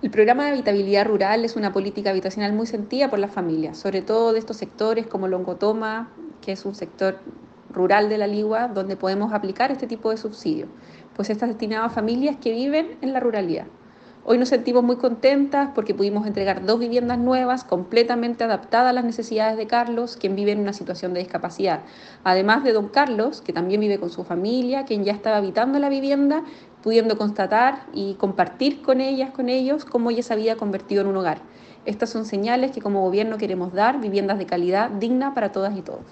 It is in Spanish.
El programa de habitabilidad rural es una política habitacional muy sentida por las familias, sobre todo de estos sectores como Longotoma, que es un sector rural de la Ligua, donde podemos aplicar este tipo de subsidio, pues está destinado a familias que viven en la ruralidad. Hoy nos sentimos muy contentas porque pudimos entregar dos viviendas nuevas completamente adaptadas a las necesidades de Carlos, quien vive en una situación de discapacidad. Además de don Carlos, que también vive con su familia, quien ya estaba habitando la vivienda, pudiendo constatar y compartir con ellas, con ellos, cómo ella se había convertido en un hogar. Estas son señales que como gobierno queremos dar, viviendas de calidad digna para todas y todos.